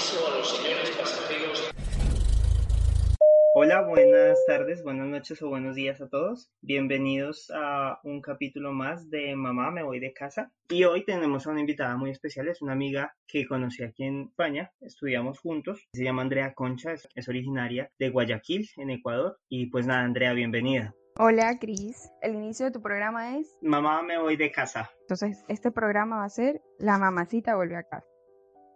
aviso a los señores pasajeros. Hola, buenas tardes, buenas noches o buenos días a todos. Bienvenidos a un capítulo más de Mamá, me voy de casa. Y hoy tenemos a una invitada muy especial, es una amiga que conocí aquí en España, estudiamos juntos. Se llama Andrea Concha, es, es originaria de Guayaquil, en Ecuador. Y pues nada, Andrea, bienvenida. Hola, Cris. El inicio de tu programa es... Mamá, me voy de casa. Entonces, este programa va a ser La mamacita vuelve a casa.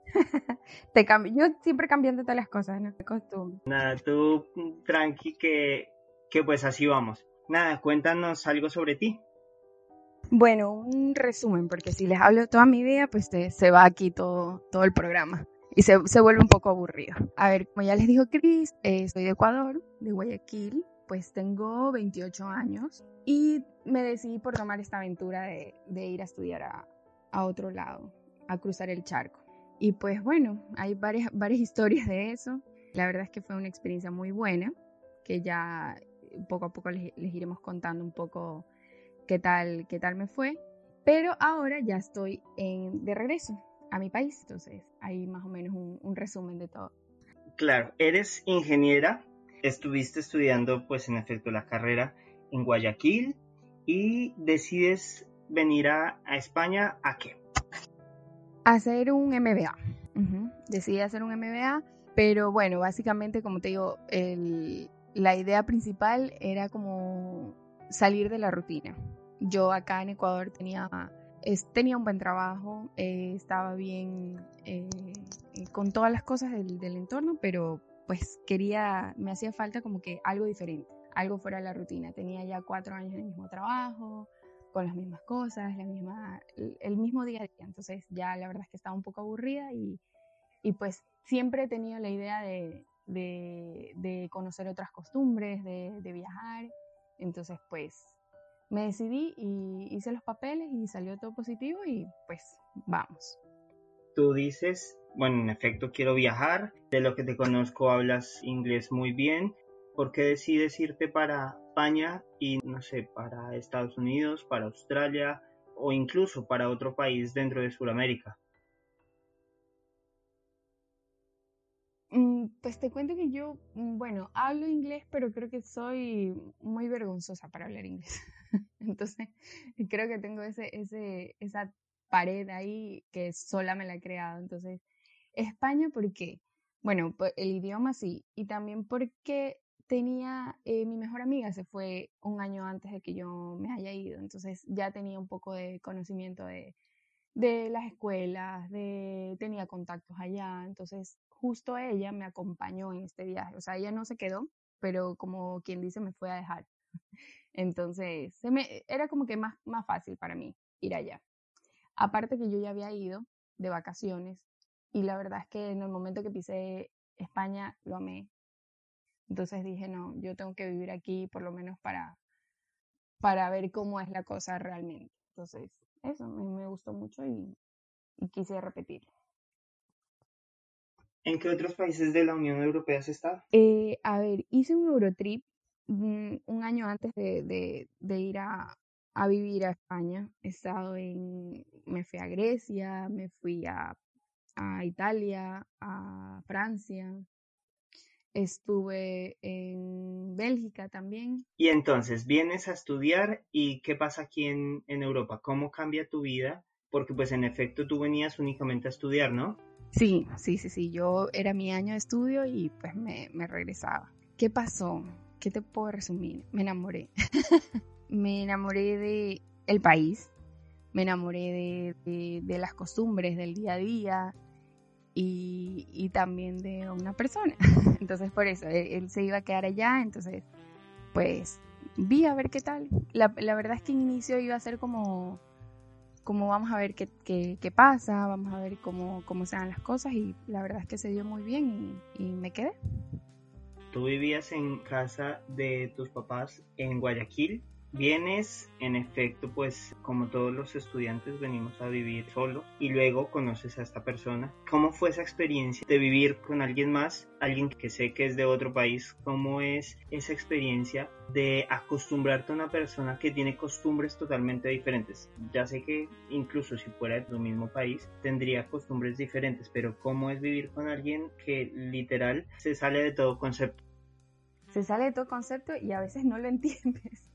Te cambio. Yo siempre cambiando todas las cosas, no me costumbre. Nada, tú tranqui que, que pues así vamos. Nada, cuéntanos algo sobre ti. Bueno, un resumen, porque si les hablo toda mi vida, pues te- se va aquí todo, todo el programa. Y se, se vuelve un poco aburrido. A ver, como ya les dijo Cris, eh, soy de Ecuador, de Guayaquil, pues tengo 28 años y me decidí por tomar esta aventura de, de ir a estudiar a, a otro lado, a cruzar el charco. Y pues bueno, hay varias, varias historias de eso. La verdad es que fue una experiencia muy buena, que ya poco a poco les, iremos contando un poco qué tal, qué tal me fue. Pero ahora ya estoy en, de regreso a mi país, entonces ahí más o menos un, resumen de todo. Claro, eres ingeniera, estuviste estudiando pues en efecto la carrera en Guayaquil y decides venir a España a qué? Hacer un MBA. Decidí hacer un MBA, pero bueno, básicamente como te digo, el- la idea principal era como salir de la rutina. Yo acá en Ecuador tenía, es- tenía un buen trabajo, eh, estaba bien eh, eh, con todas las cosas del, del entorno, pero pues quería, me hacía falta como que algo diferente, algo fuera de la rutina. Tenía ya cuatro años en el mismo trabajo, con las mismas cosas, la misma, el, mismo día a día. Entonces ya la verdad es que estaba un poco aburrida y, y pues siempre he tenido la idea de, de, de conocer otras costumbres, de, de viajar. Entonces pues me decidí y hice los papeles y salió todo positivo y pues vamos. Tú dices, bueno, en efecto quiero viajar, de lo que te conozco hablas inglés muy bien, ¿por qué decides irte para España y no sé, para Estados Unidos, para Australia o incluso para otro país dentro de Sudamérica? Mm, Pues te cuento que yo, mm, bueno, hablo inglés, pero creo que soy muy vergonzosa para hablar inglés. Entonces, creo que tengo ese, esa pared ahí que sola me la he creado. Entonces, España, ¿por qué? Bueno, pues, el idioma sí, y también porque tenía, eh, mi mejor amiga se fue un año antes de que yo me haya ido, entonces ya tenía un poco de conocimiento de, de las escuelas, de, tenía contactos allá, entonces justo ella me acompañó en este viaje, o sea, ella no se quedó, pero como quien dice, me fue a dejar. Entonces, se me, era como que más, más fácil para mí ir allá. Aparte que yo ya había ido de vacaciones y la verdad es que en el momento que pisé España lo amé. Entonces dije, no, yo tengo que vivir aquí por lo menos para, para ver cómo es la cosa realmente. Entonces, eso me, me gustó mucho y, y quise repetir. ¿En qué otros países de la Unión Europea has estado? Eh, a ver, hice un Eurotrip mm, un año antes de, de- de ir a, a vivir a España. He estado en, me fui a Grecia, me fui a, a Italia, a Francia, estuve en Bélgica también. Y entonces vienes a estudiar y ¿qué pasa aquí en, en Europa? ¿Cómo cambia tu vida? Porque pues en efecto tú venías únicamente a estudiar, ¿no? Sí, sí, sí, sí, yo era mi año de estudio y pues me, me regresaba. ¿Qué pasó? ¿Qué te puedo resumir? Me enamoré. me enamoré de el país, me enamoré de, de- de las costumbres del día a día y, y también de una persona. Entonces por eso, él, se iba a quedar allá, entonces pues vi a ver qué tal. La, la verdad es que en inicio iba a ser como, como vamos a ver qué, qué, qué pasa, vamos a ver cómo, cómo se dan las cosas y la verdad es que se dio muy bien y, y me quedé. Tú vivías en casa de tus papás en Guayaquil Vienes, en efecto, pues como todos los estudiantes venimos a vivir solos y luego conoces a esta persona. ¿Cómo fue esa experiencia de vivir con alguien más, alguien que sé que es de otro país? ¿Cómo es esa experiencia de acostumbrarte a una persona que tiene costumbres totalmente diferentes? Ya sé que incluso si fuera de tu mismo país tendría costumbres diferentes, pero ¿cómo es vivir con alguien que literal se sale de todo concepto? Se sale de todo concepto y a veces no lo entiendes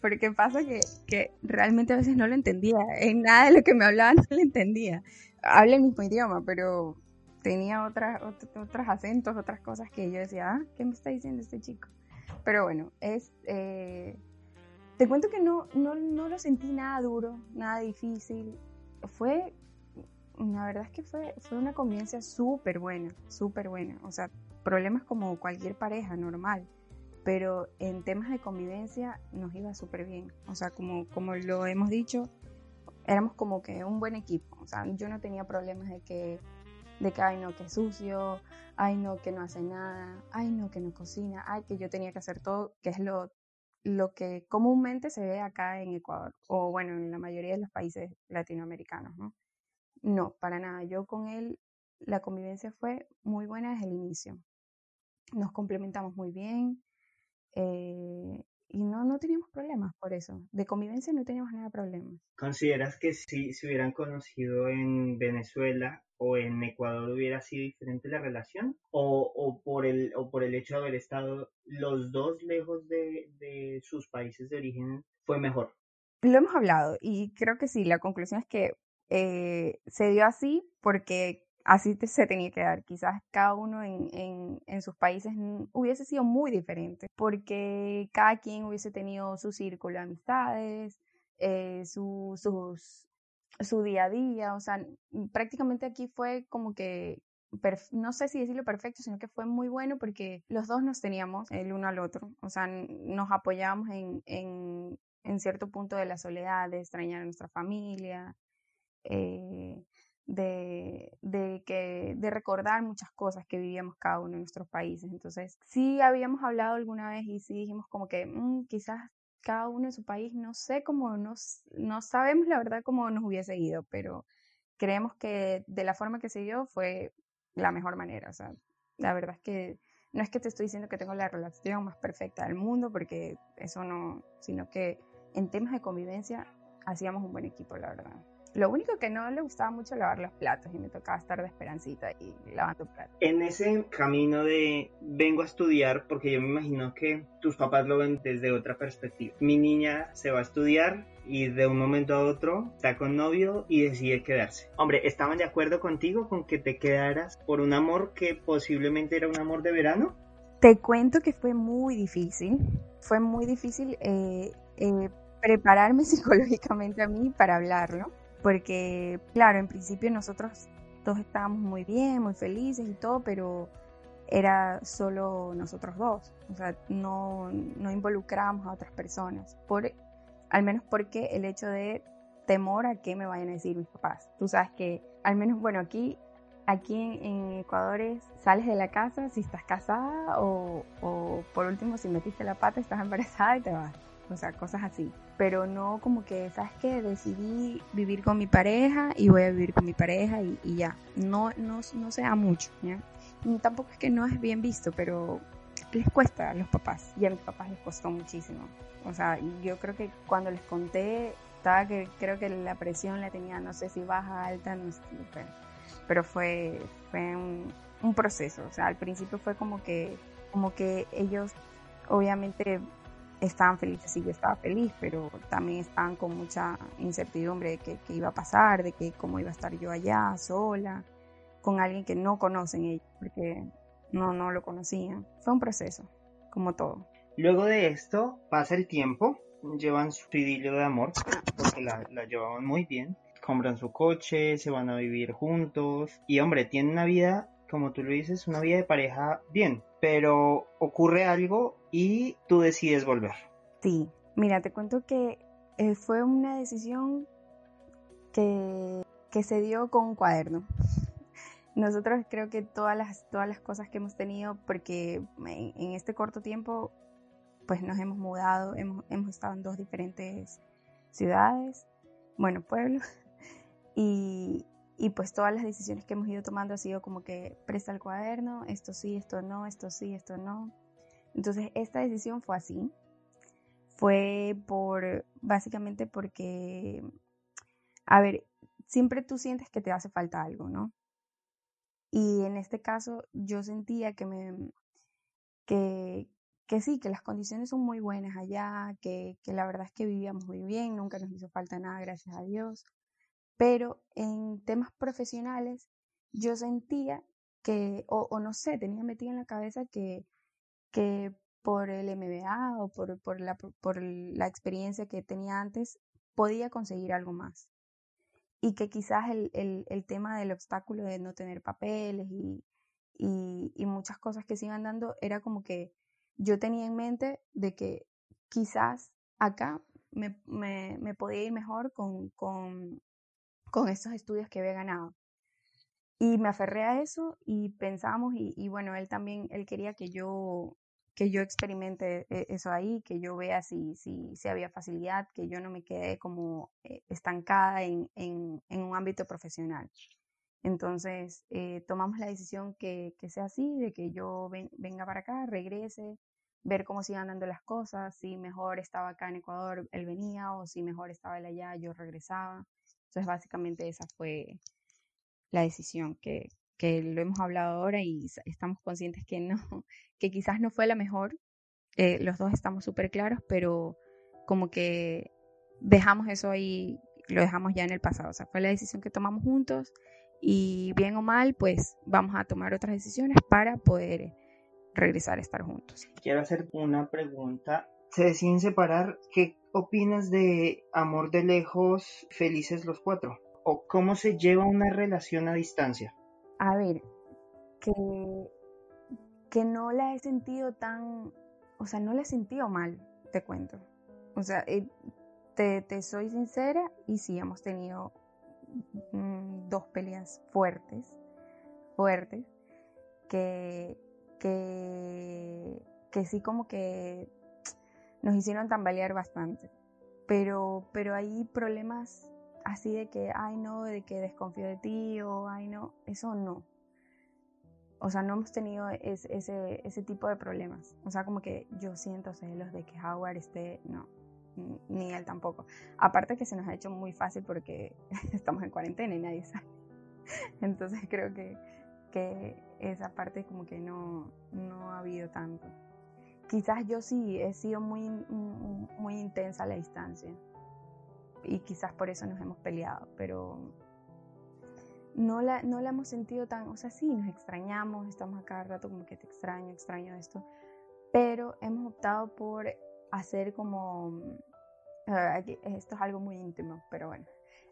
porque pasa que, que, realmente a veces no lo entendía. En nada de lo que me hablaba no lo entendía. Habla el mismo idioma, pero tenía otras, otros acentos, otras cosas que yo decía, ah, ¿qué me está diciendo este chico? Pero bueno, es... Eh, te cuento que no, no, no lo sentí nada duro, nada difícil. Fue, la verdad es que fue, fue una convivencia súper buena, súper buena. O sea, problemas como cualquier pareja normal pero en temas de convivencia nos iba súper bien. O sea, como, como lo hemos dicho, éramos como que un buen equipo. O sea, yo no tenía problemas de que, de que, ay, no, que sucio, ay, no, que no hace nada, ay, no, que no cocina, ay, que yo tenía que hacer todo, que es lo, lo que comúnmente se ve acá en Ecuador, o bueno, en la mayoría de los países latinoamericanos, ¿no? No, para nada. Yo con él, la convivencia fue muy buena desde el inicio. Nos complementamos muy bien, eh, y no, no teníamos problemas por eso. De convivencia no teníamos nada de problemas. ¿Consideras que si se hubieran conocido en Venezuela o en Ecuador hubiera sido diferente la relación? ¿O, o, por, el, o por el hecho de haber estado los dos lejos de, de sus países de origen fue mejor? Lo hemos hablado y creo que sí, la conclusión es que eh, se dio así porque así se tenía que dar. Quizás cada uno en, en, sus países hubiese sido muy diferente, porque cada quien hubiese tenido su círculo de amistades, eh, su, su día a día, o sea, prácticamente aquí fue como que, no sé si decirlo perfecto, sino que fue muy bueno porque los dos nos teníamos el uno al otro, o sea, nos apoyábamos en, en, en cierto punto de la soledad, de extrañar a nuestra familia. Eh, de, que, de recordar muchas cosas que vivíamos cada uno en nuestros países. Entonces, sí habíamos hablado alguna vez y sí dijimos como que mm, quizás cada uno en su país, no sé cómo, nos, no sabemos la verdad cómo nos hubiese ido, pero creemos que de la forma que se dio fue la mejor manera. O sea, la verdad es que no es que te estoy diciendo que tengo la relación más perfecta del mundo, porque eso no, sino que en temas de convivencia hacíamos un buen equipo, la verdad. Lo único que no le gustaba mucho lavar los platos y me tocaba estar de esperancita y lavando platos. En ese camino de vengo a estudiar, porque yo me imagino que tus papás lo ven desde otra perspectiva. Mi niña se va a estudiar y de un momento a otro está con novio y decide quedarse. Hombre, ¿estaban de acuerdo contigo con que te quedaras por un amor que posiblemente era un amor de verano? Te cuento que fue muy difícil. Fue muy difícil eh, eh, prepararme psicológicamente a mí para hablarlo porque, claro, en principio nosotros todos estábamos muy bien, muy felices y todo, pero era solo nosotros dos, o sea, no, no involucrábamos a otras personas, por, al menos porque el hecho de temor a qué me vayan a decir mis papás. Tú sabes que, al menos, bueno, aquí, aquí en, Ecuador es, sales de la casa si estás casada o, o por último si metiste la pata, estás embarazada y te vas o sea, cosas así. Pero no como que, ¿sabes qué? Decidí vivir con mi pareja y voy a vivir con mi pareja y, ya. No, no, no se da mucho, ¿ya? Y tampoco es que no es bien visto, pero les cuesta a los papás y a mis papás les costó muchísimo. O sea, yo creo que cuando les conté, estaba que creo que la presión la tenía, no sé si baja, alta, no sé, pero, pero fue, fue un, un proceso. O sea, al principio fue como que, como que ellos obviamente estaban felices y yo estaba feliz, pero también estaban con mucha incertidumbre de qué, iba a pasar, de que cómo iba a estar yo allá sola, con alguien que no conocen ellos, porque no, no lo conocían. Fue un proceso, como todo. Luego de esto pasa el tiempo, llevan su idilio de amor, porque la, la llevaban muy bien, compran su coche, se van a vivir juntos y hombre, tienen una vida como tú lo dices, una vida de pareja bien, pero ocurre algo y tú decides volver. Sí, mira, te cuento que eh, fue una decisión que, que se dio con un cuaderno. Nosotros creo que todas las, todas las cosas que hemos tenido, porque en, este corto tiempo pues nos hemos mudado, hemos, hemos estado en dos diferentes ciudades, bueno, pueblos, y, y pues todas las decisiones que hemos ido tomando ha sido como que presta el cuaderno, esto sí, esto no, esto sí, esto no. Entonces esta decisión fue así. Fue por, básicamente porque, a ver, siempre tú sientes que te hace falta algo, ¿no? Y en este caso yo sentía que me, que, que sí, que las condiciones son muy buenas allá, que, que la verdad es que vivíamos muy bien, nunca nos hizo falta nada, gracias a Dios. Pero en temas profesionales yo sentía que, o, o no sé, tenía metido en la cabeza que, que por el MBA o por, por, la, por la experiencia que tenía antes, podía conseguir algo más. Y que quizás el, el, el tema del obstáculo de no tener papeles y, y, y, muchas cosas que se iban dando era como que yo tenía en mente de que quizás acá me, me, me podía ir mejor con, con, con estos estudios que había ganado. Y me aferré a eso y pensamos, y, bueno, él también, él quería que yo que yo experimente eh, eso ahí, que yo vea si, si, si había facilidad, que yo no me quede como eh, estancada en, en, un ámbito profesional. Entonces, eh, tomamos la decisión que, que, sea así, de que yo ven, venga para acá, regrese, ver cómo sigan dando las cosas, si mejor estaba acá en Ecuador, él venía, o si mejor estaba él allá, yo regresaba. Entonces, básicamente esa fue la decisión que, que lo hemos hablado ahora y estamos conscientes que no, que quizás no fue la mejor. Eh, los dos estamos súper claros, pero como que dejamos eso ahí, lo dejamos ya en el pasado. O sea, fue la decisión que tomamos juntos y bien o mal, pues vamos a tomar otras decisiones para poder regresar a estar juntos. Quiero hacer una pregunta. ¿Se deciden separar? ¿Qué opinas de amor de lejos, felices los cuatro? ¿O cómo se lleva una relación a distancia? A ver, que, que no la he sentido tan, o sea, no la he sentido mal, te cuento. O sea, eh, te, te soy sincera y sí, hemos tenido mm, dos peleas fuertes, fuertes, que, que, que sí como que nos hicieron tambalear bastante. Pero, pero hay problemas así de que, ay no, de que desconfío de ti o ay no, eso no. O sea, no hemos tenido ese, ese, tipo de problemas. O sea, como que yo siento celos de que Howard esté, no, ni él tampoco. Aparte que se nos ha hecho muy fácil porque estamos en cuarentena y nadie sabe. Entonces creo que, que esa parte como que no, no ha habido tanto. Quizás yo sí he sido muy, muy intensa a la distancia y quizás por eso nos hemos peleado, pero no la, no la hemos sentido tan, o sea, sí, nos extrañamos, estamos a cada rato como que te extraño, extraño esto, pero hemos optado por hacer como, esto es algo muy íntimo, pero bueno,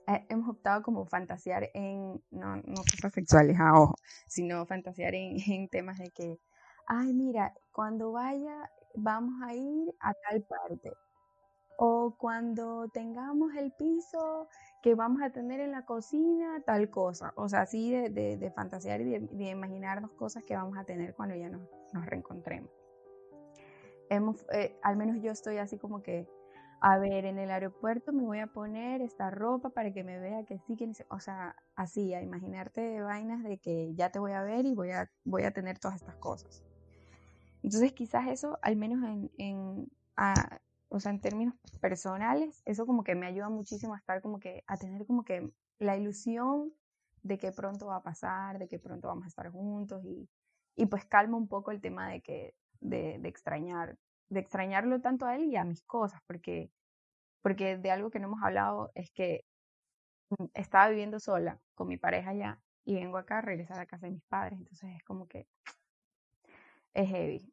eh, hemos optado como fantasear en, no, no cosas sexuales, a ojo, sino fantasear en, en temas de que, ay, mira, cuando vaya vamos a ir a tal parte o cuando tengamos el piso que vamos a tener en la cocina, tal cosa. O sea, así de, de, fantasear y de, imaginarnos cosas que vamos a tener cuando ya nos, nos reencontremos. Hemos, eh, al menos yo estoy así como que, a ver, en el aeropuerto me voy a poner esta ropa para que me vea que sí, que o sea, así, a imaginarte vainas de que ya te voy a ver y voy a, voy a tener todas estas cosas. Entonces quizás eso, al menos en, o sea, en términos personales, eso como que me ayuda muchísimo a estar como que, a tener como que la ilusión de que pronto va a pasar, de que pronto vamos a estar juntos y, y pues calma un poco el tema de que, de, de, extrañar, de extrañarlo tanto a él y a mis cosas, porque, porque de algo que no hemos hablado es que estaba viviendo sola con mi pareja ya y vengo acá a regresar a casa de mis padres, entonces es como que es heavy,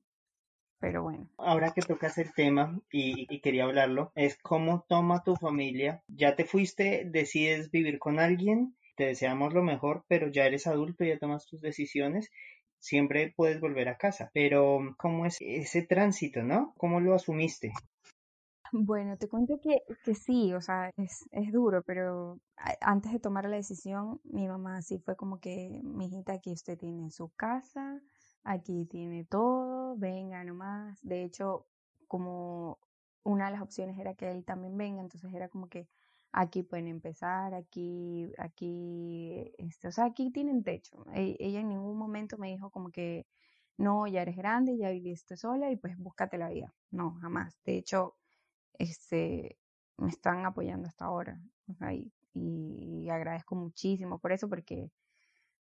pero bueno. Ahora que tocas el tema y, y, quería hablarlo, es cómo toma tu familia. Ya te fuiste, decides vivir con alguien, te deseamos lo mejor, pero ya eres adulto, ya tomas tus decisiones. Siempre puedes volver a casa, pero ¿cómo es ese tránsito, no? ¿Cómo lo asumiste? Bueno, te cuento que, que sí, o sea, es, es duro, pero antes de tomar la decisión, mi mamá sí fue como que, mi hijita, aquí usted tiene su casa, aquí tiene todo, venga nomás. De hecho, como una de las opciones era que él también venga, entonces era como que aquí pueden empezar, aquí, aquí, este, o sea, aquí tienen techo. E, ella en ningún momento me dijo como que no, ya eres grande, ya viviste sola y pues búscate la vida. No, jamás. De hecho, este, me están apoyando hasta ahora. y, y, agradezco muchísimo por eso, porque,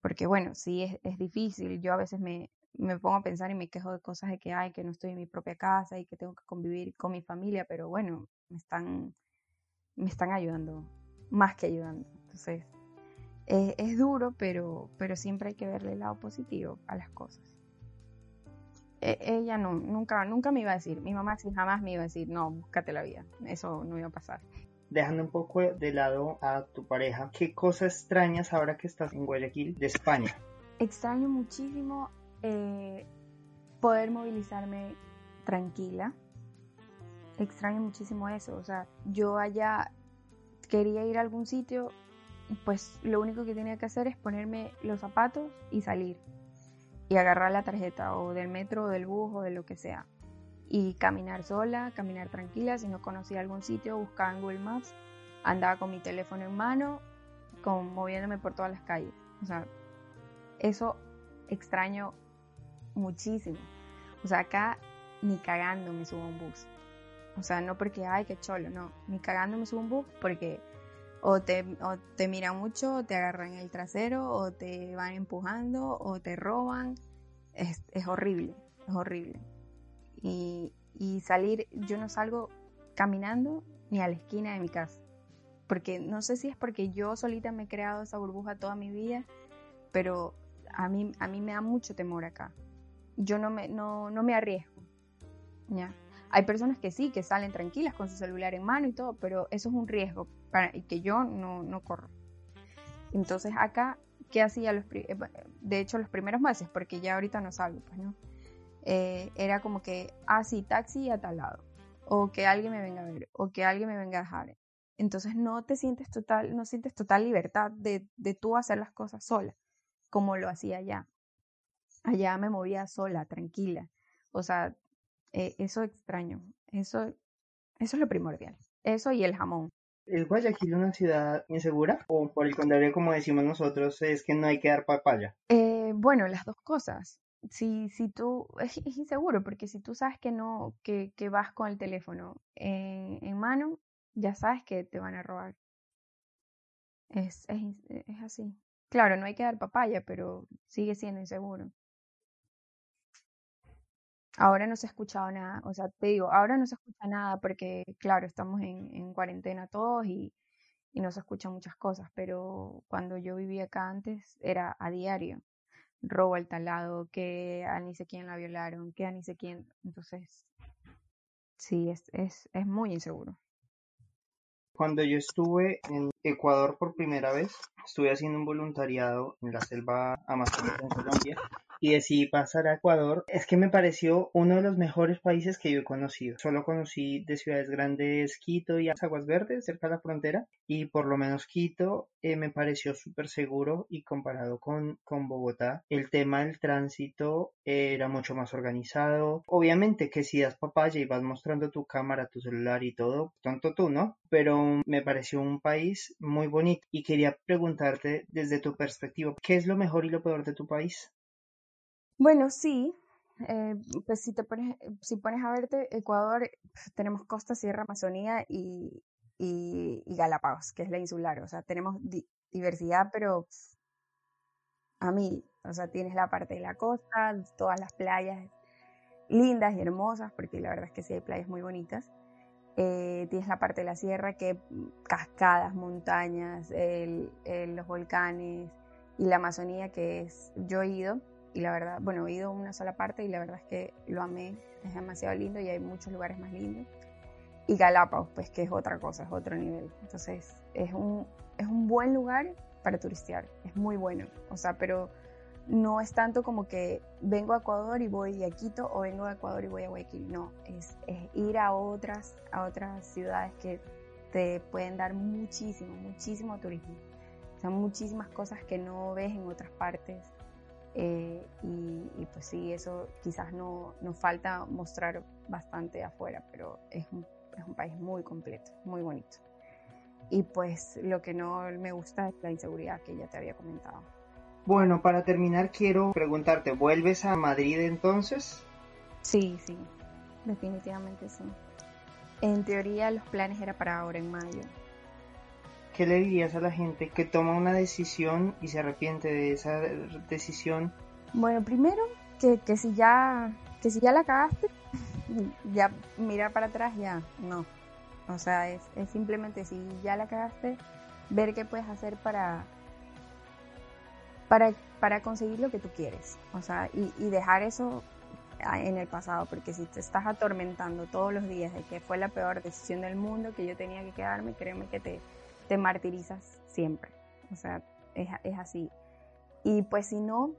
porque bueno, sí es, es difícil. Yo a veces me, me pongo a pensar y me quejo de cosas de que hay, que no estoy en mi propia casa y que tengo que convivir con mi familia, pero bueno, me están, me están ayudando, más que ayudando. Entonces, es duro, pero, pero siempre hay que verle el lado positivo a las cosas. E, ella no, nunca, nunca me iba a decir, mi mamá sí jamás me iba a decir, no, búscate la vida, eso no iba a pasar. Dejando un poco de lado a tu pareja, ¿qué cosas extrañas ahora que estás en Guayaquil de España? Extraño muchísimo eh, poder movilizarme tranquila. Extraño muchísimo eso, o sea, yo allá quería ir a algún sitio, pues lo único que tenía que hacer es ponerme los zapatos y salir y agarrar la tarjeta o del metro o del bus o de lo que sea y caminar sola, caminar tranquila, si no conocía algún sitio, buscaba en Google Maps, andaba con mi teléfono en mano, con, moviéndome por todas las calles. O sea, eso extraño muchísimo. O sea, acá ni cagando me subo un bus. O sea, no porque, ay, qué cholo, no. Ni cagando me subo un bus porque o te, o te mucho, o te agarran el trasero, o te van empujando, o te roban. Es, es horrible, es horrible. Y, y salir, yo no salgo caminando ni a la esquina de mi casa. Porque no sé si es porque yo solita me he creado esa burbuja toda mi vida, pero a mí, a mí me da mucho temor acá. Yo no me, no, no me arriesgo. ¿ya? Hay personas que sí, que salen tranquilas con su celular en mano y todo, pero eso es un riesgo para, que yo no, no corro. Entonces acá, ¿qué hacía los, eh, de hecho los primeros meses? Porque ya ahorita no salgo, pues no. Eh, era como que, ah, sí, taxi a tal lado, o que alguien me venga a ver, o que alguien me venga a dejar. Entonces no te sientes total, no sientes total libertad de, de tú hacer las cosas sola, como lo hacía allá. Allá me movía sola, tranquila. O sea, eh, eso extraño. Eso, eso es lo primordial. Eso y el jamón. ¿Es Guayaquil una ciudad insegura? ¿O por el contrario, como decimos nosotros, es que no hay que dar papaya? Eh, bueno, las dos cosas. Si, si tú, es, inseguro, porque si tú sabes que no, que, que vas con el teléfono en, en, mano, ya sabes que te van a robar. Es, es, es así. Claro, no hay que dar papaya, pero sigue siendo inseguro. Ahora no se ha escuchado nada, o sea, te digo, ahora no se escucha nada porque, claro, estamos en, en cuarentena todos y, y, no se escuchan muchas cosas, pero cuando yo vivía acá antes era a diario. Robo al talado, que a ni sé quién la violaron, que a ni sé quién. Entonces, sí, es, es, es muy inseguro. Cuando yo estuve en Ecuador por primera vez, estuve haciendo un voluntariado en la selva amazónica en Colombia y decidí pasar a Ecuador, es que me pareció uno de los mejores países que yo he conocido. Solo conocí de ciudades grandes Quito y Aguas Verdes, cerca de la frontera, y por lo menos Quito eh, me pareció súper seguro y comparado con, con Bogotá, el tema del tránsito era mucho más organizado. Obviamente que si das papaya y vas mostrando tu cámara, tu celular y todo, tanto tú, ¿no? Pero me pareció un país muy bonito y quería preguntarte desde tu perspectiva, ¿qué es lo mejor y lo peor de tu país? Bueno, sí. Eh, pues si te pones, si pones a verte, Ecuador, tenemos costa, sierra, Amazonía y, y, Galápagos, que es la insular. O sea, tenemos diversidad, pero a mí, O sea, tienes la parte de la costa, todas las playas lindas y hermosas, porque la verdad es que sí hay playas muy bonitas. Eh, tienes la parte de la sierra, que cascadas, montañas, los volcanes y la Amazonía, que es, yo he ido, y la verdad, bueno, he ido a una sola parte y la verdad es que lo amé, es demasiado lindo y hay muchos lugares más lindos. Y Galápagos, pues que es otra cosa, es otro nivel. Entonces, es un, es un buen lugar para turistear, es muy bueno. O sea, pero no es tanto como que vengo a Ecuador y voy a Quito o vengo a Ecuador y voy a Guayaquil. No, es, es ir a otras, a otras ciudades que te pueden dar muchísimo, muchísimo turismo. O sea, muchísimas cosas que no ves en otras partes eh, y, pues sí, eso quizás no nos falta mostrar bastante afuera, pero es un, es un país muy completo, muy bonito. Y pues lo que no me gusta es la inseguridad que ya te había comentado. Bueno, para terminar quiero preguntarte, ¿vuelves a Madrid entonces? Sí, sí, definitivamente sí. En teoría los planes era para ahora en mayo. ¿Qué le dirías a la gente que toma una decisión y se arrepiente de esa decisión? Bueno, primero que, que si ya que si ya la cagaste, ya mirar para atrás ya no. O sea, es, es simplemente si ya la cagaste, ver qué puedes hacer para para, para conseguir lo que tú quieres. O sea, y, y dejar eso en el pasado, porque si te estás atormentando todos los días de que fue la peor decisión del mundo, que yo tenía que quedarme, créeme que te, te martirizas siempre. O sea, es, es así. Y pues si no,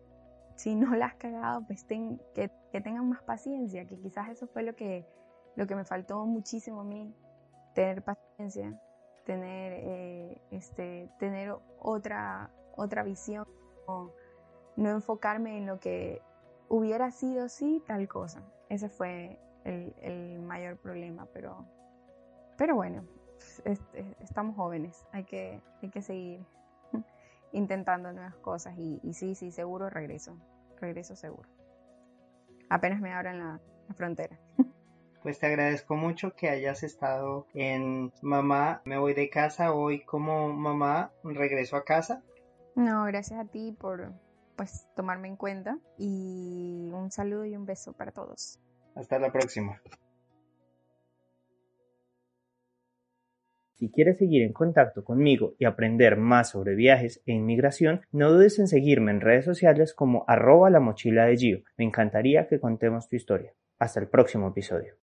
si no la has cagado, pues ten, que, que, tengan más paciencia, que quizás eso fue lo que, lo que me faltó muchísimo a mí, tener paciencia, tener, eh, este, tener otra, otra visión, no, no enfocarme en lo que hubiera sido sí tal cosa. Ese fue el, el mayor problema, pero, pero bueno, es, es, estamos jóvenes, hay que, hay que seguir intentando nuevas cosas y, y, sí, sí, seguro regreso, regreso seguro. Apenas me abran la, la frontera. Pues te agradezco mucho que hayas estado en Mamá, me voy de casa hoy como mamá, regreso a casa. No, gracias a ti por, pues tomarme en cuenta y un saludo y un beso para todos. Hasta la próxima. Si quieres seguir en contacto conmigo y aprender más sobre viajes e inmigración, no dudes en seguirme en redes sociales como arroba la mochila de Gio. Me encantaría que contemos tu historia. Hasta el próximo episodio.